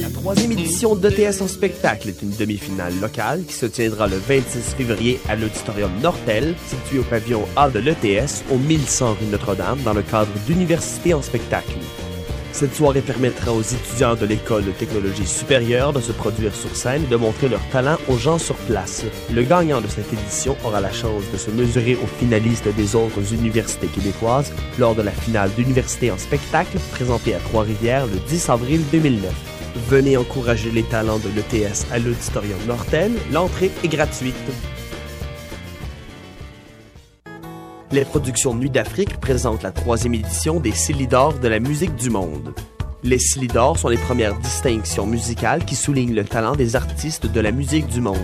La troisième édition d'ETS en spectacle est une demi-finale locale qui se tiendra le 26 février à l'Auditorium Nortel, situé au pavillon A de l'ETS au 1100 rue Notre-Dame dans le cadre d'Université en spectacle. Cette soirée permettra aux étudiants de l'École de technologie supérieure de se produire sur scène et de montrer leur talent aux gens sur place. Le gagnant de cette édition aura la chance de se mesurer aux finalistes des autres universités québécoises lors de la finale d'université en spectacle présentée à Trois-Rivières le 10 avril 2009. Venez encourager les talents de l'ETS à l'Auditorium Nortel. L'entrée est gratuite. Les productions Nuit d'Afrique présentent la troisième édition des Célidors de la musique du monde. Les Célidors sont les premières distinctions musicales qui soulignent le talent des artistes de la musique du monde.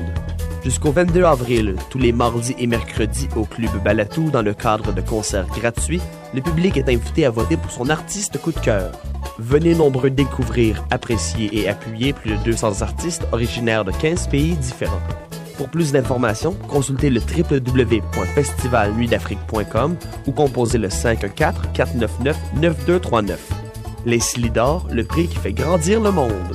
Jusqu'au 22 avril, tous les mardis et mercredis au Club Balatou dans le cadre de concerts gratuits, le public est invité à voter pour son artiste coup de cœur. Venez nombreux découvrir, apprécier et appuyer plus de 200 artistes originaires de 15 pays différents. Pour plus d'informations, consultez le www.festivalnuitdafrique.com ou composez le 514-499-9239. Les Slidors, le prix qui fait grandir le monde.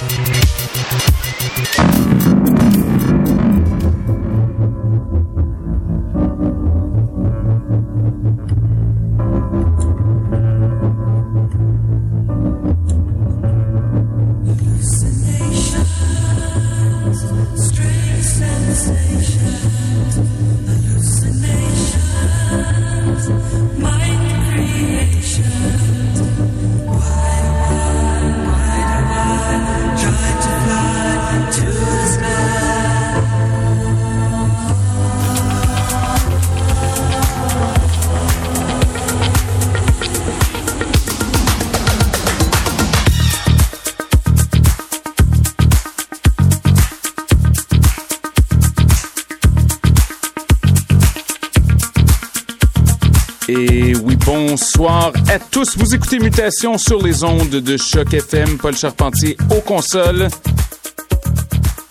Bonsoir à tous. Vous écoutez Mutation sur les ondes de Choc FM. Paul Charpentier aux consoles.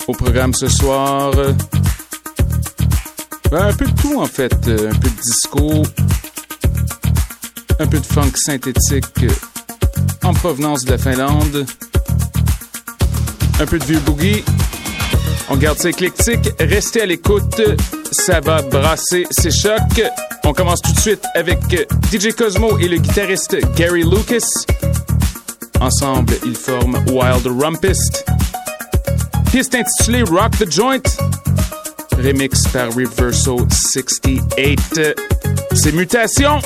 Au programme ce soir, euh, ben, un peu de tout en fait. Euh, Un peu de disco, un peu de funk synthétique euh, en provenance de la Finlande, un peu de vieux boogie. On garde ça éclectique. Restez à l'écoute. Ça va brasser ses chocs. On commence tout de suite avec euh, DJ Cosmo et le guitariste Gary Lucas. Ensemble, ils forment Wild Rumpist. Piste intitulée Rock the Joint. Remix par Reverso 68. C'est Mutation.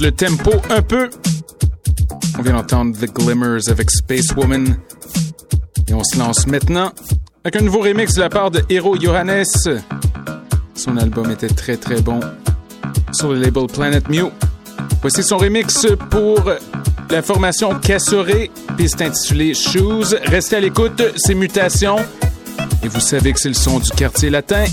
Le tempo un peu. On vient d'entendre The Glimmers avec Space Woman. Et on se lance maintenant avec un nouveau remix de la part de Hero Johannes. Son album était très très bon sur le label Planet Mew. Voici son remix pour la formation Cassoré, piste intitulée Shoes. Restez à l'écoute, c'est Mutation. Et vous savez que c'est le son du quartier latin.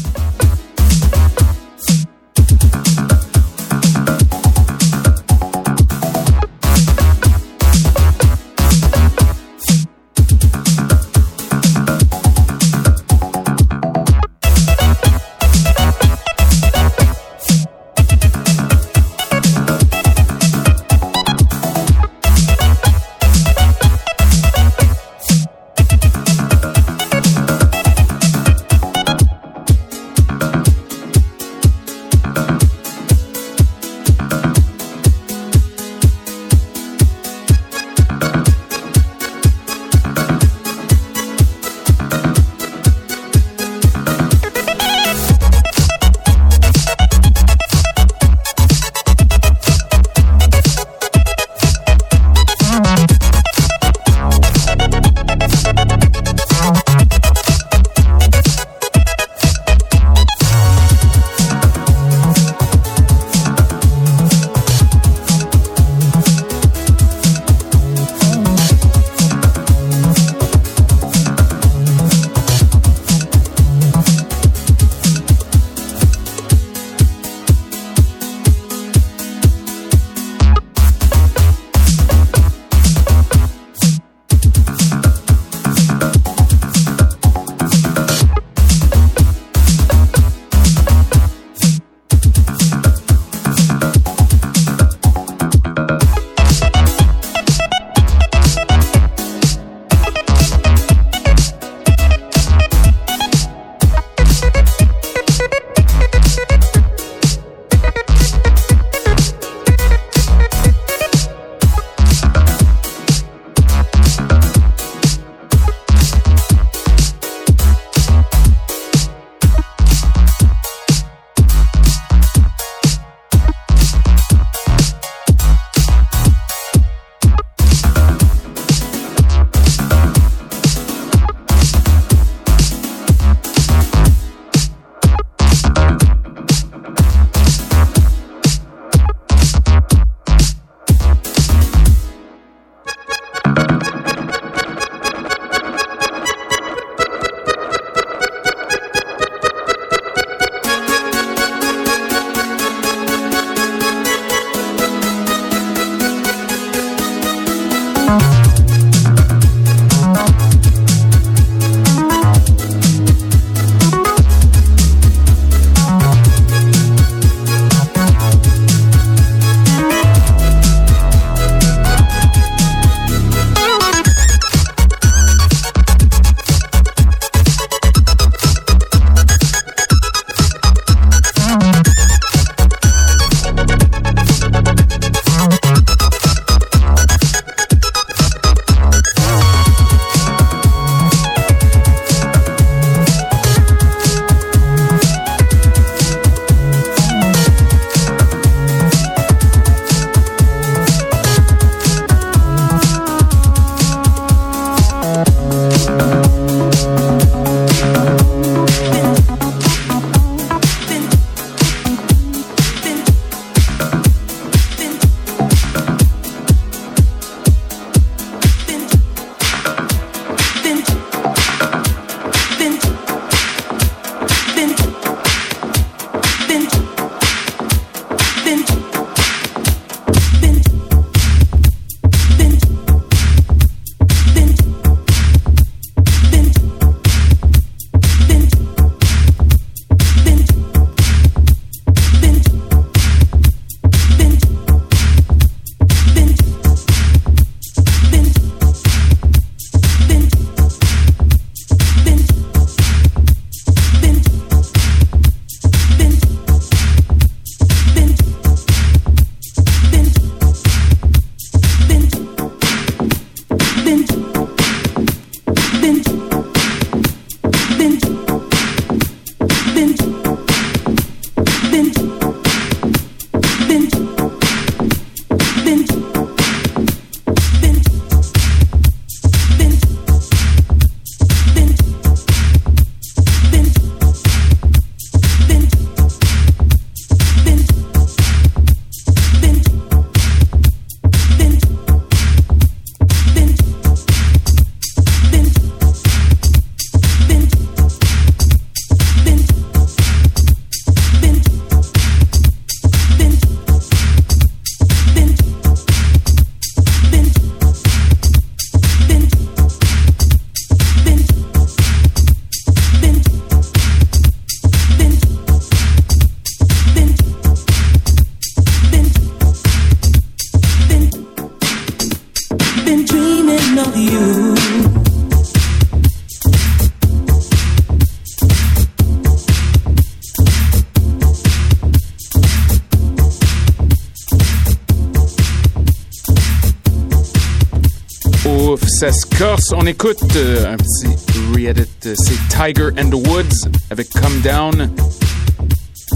Ça se corse. On écoute euh, un petit re-edit. euh, C'est Tiger and the Woods avec Come Down,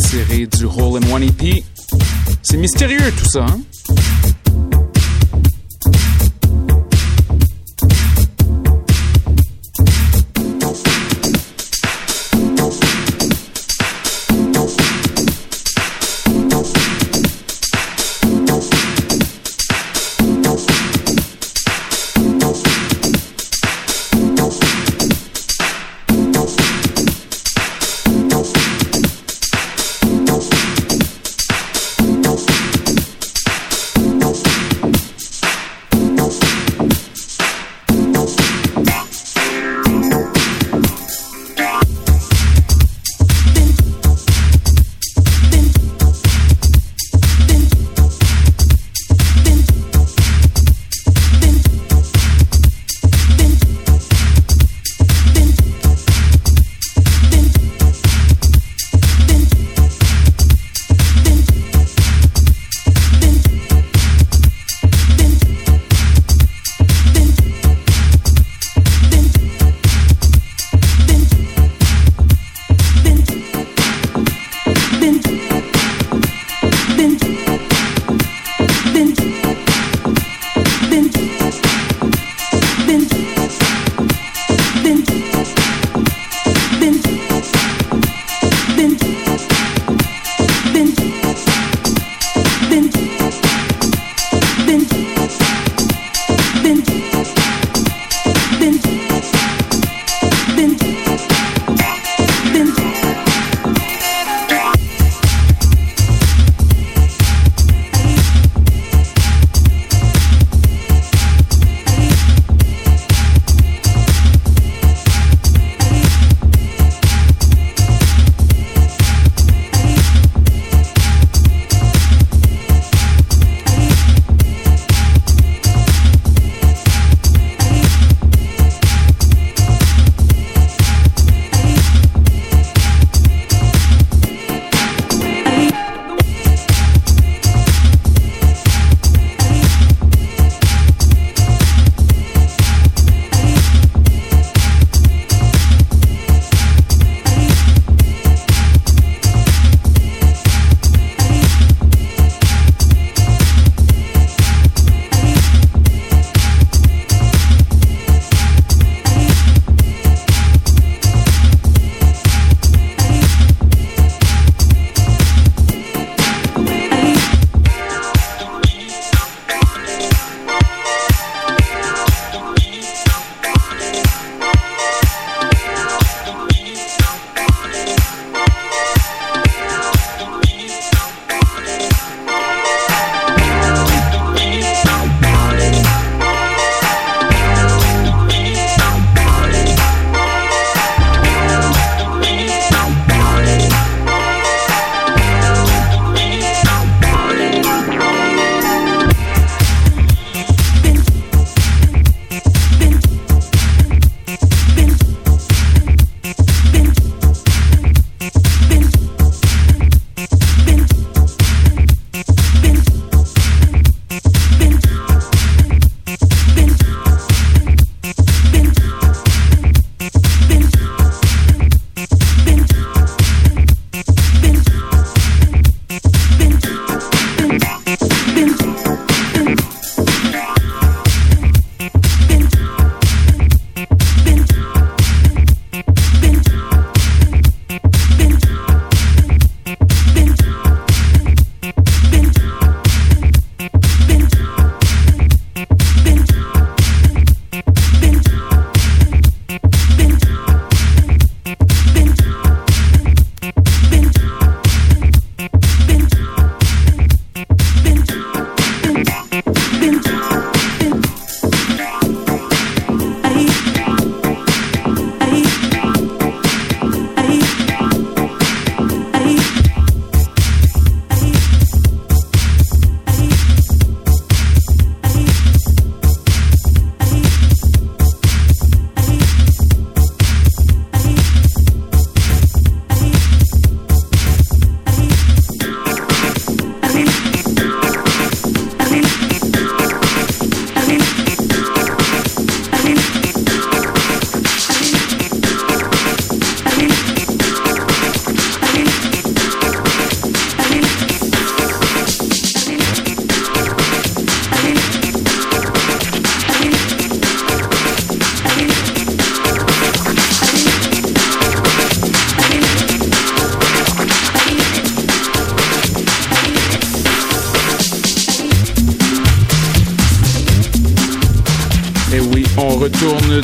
tiré du Hole in One EP. C'est mystérieux tout ça, hein?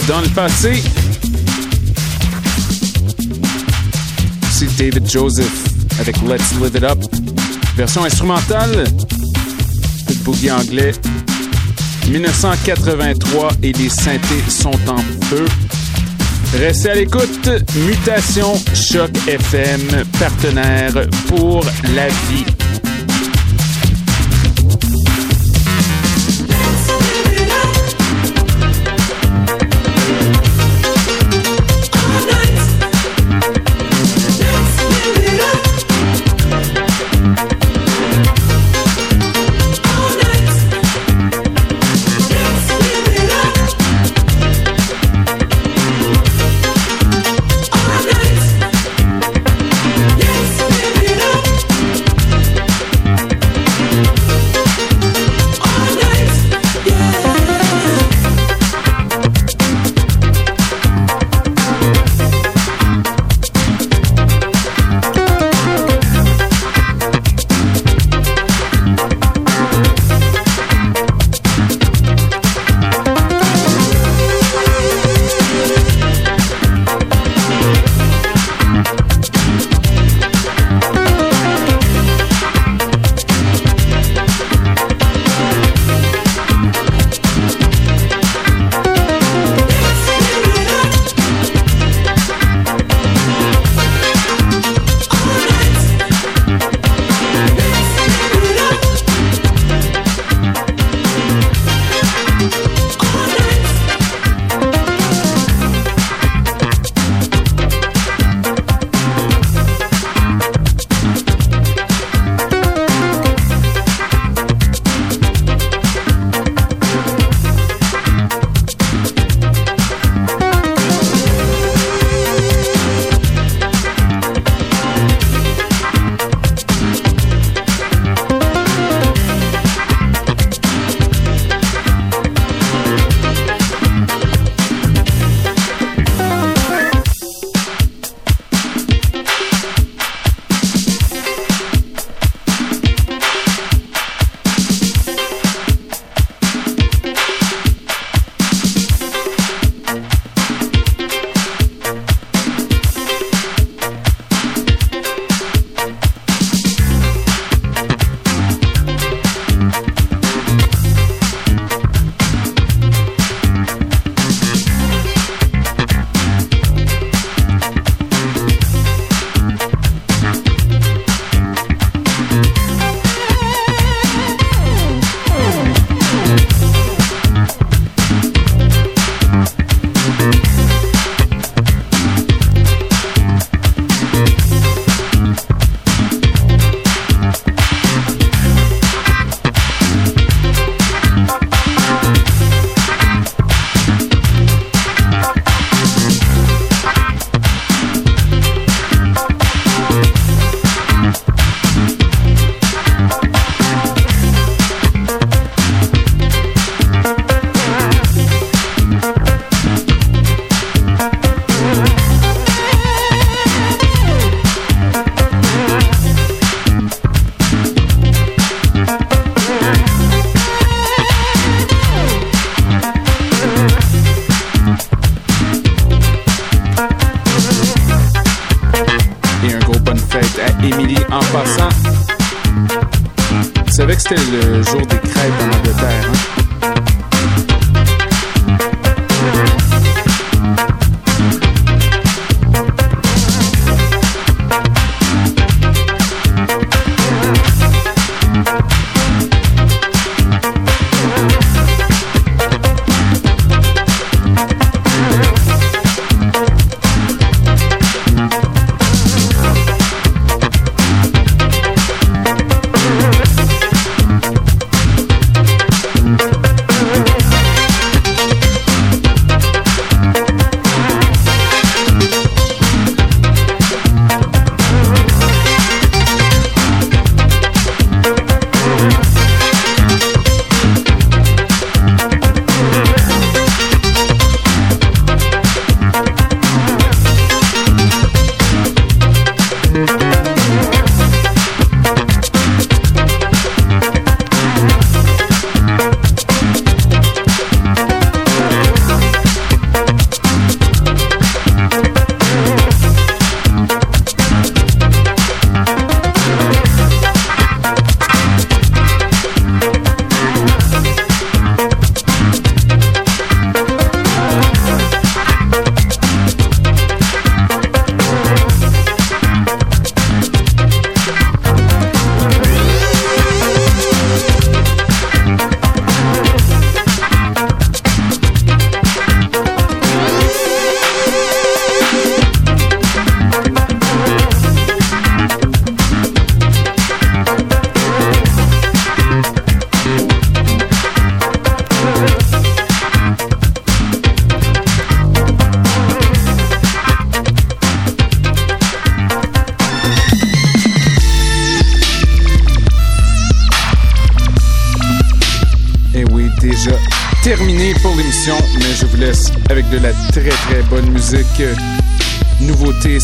Dans le passé. C'est David Joseph avec Let's Live It Up. Version instrumentale. de boogie anglais. 1983 et les synthés sont en feu. Restez à l'écoute. Mutation Choc FM, partenaire pour la vie.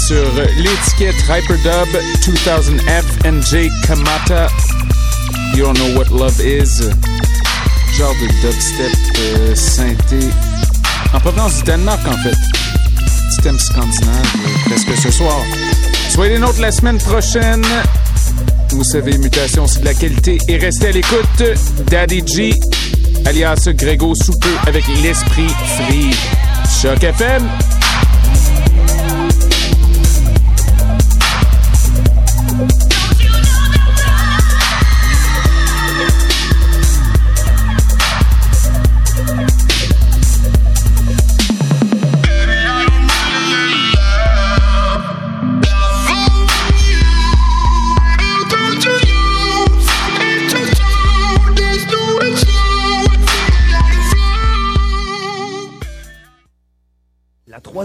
Sur l'étiquette Hyperdub 2000F NJ Kamata. You don't know what love is. Genre de dubstep euh, synthé. En provenance du Danemark en fait. Système scandinave, euh, presque ce soir. Soyez les nôtres la semaine prochaine. Vous savez, mutation, c'est de la qualité. Et restez à l'écoute. Daddy G, alias Grégo Soupeux avec l'esprit free. Choc FM.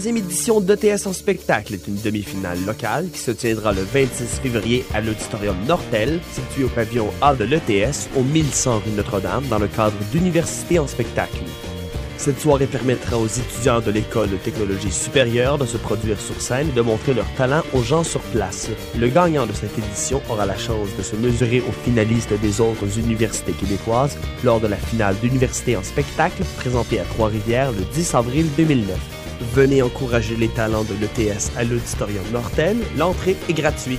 Troisième édition d'ETS en spectacle est une demi-finale locale qui se tiendra le 26 février à l'Auditorium Nortel, situé au pavillon A de l'ETS au 1100 rue Notre-Dame dans le cadre d'Université en spectacle. Cette soirée permettra aux étudiants de l'École de technologie supérieure de se produire sur scène et de montrer leur talent aux gens sur place. Le gagnant de cette édition aura la chance de se mesurer aux finalistes des autres universités québécoises lors de la finale d'Université en spectacle présentée à Trois-Rivières le 10 avril 2009. Venez encourager les talents de l'ETS à l'Auditorium Nortel. L'entrée est gratuite.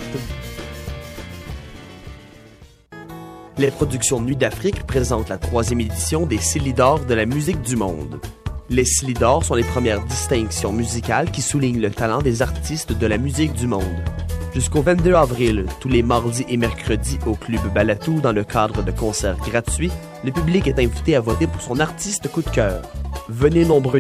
Les productions Nuit d'Afrique présentent la troisième édition des Célidors de la musique du monde. Les Célidors sont les premières distinctions musicales qui soulignent le talent des artistes de la musique du monde. Jusqu'au 22 avril, tous les mardis et mercredis au Club Balatou dans le cadre de concerts gratuits, le public est invité à voter pour son artiste coup de cœur. Venez nombreux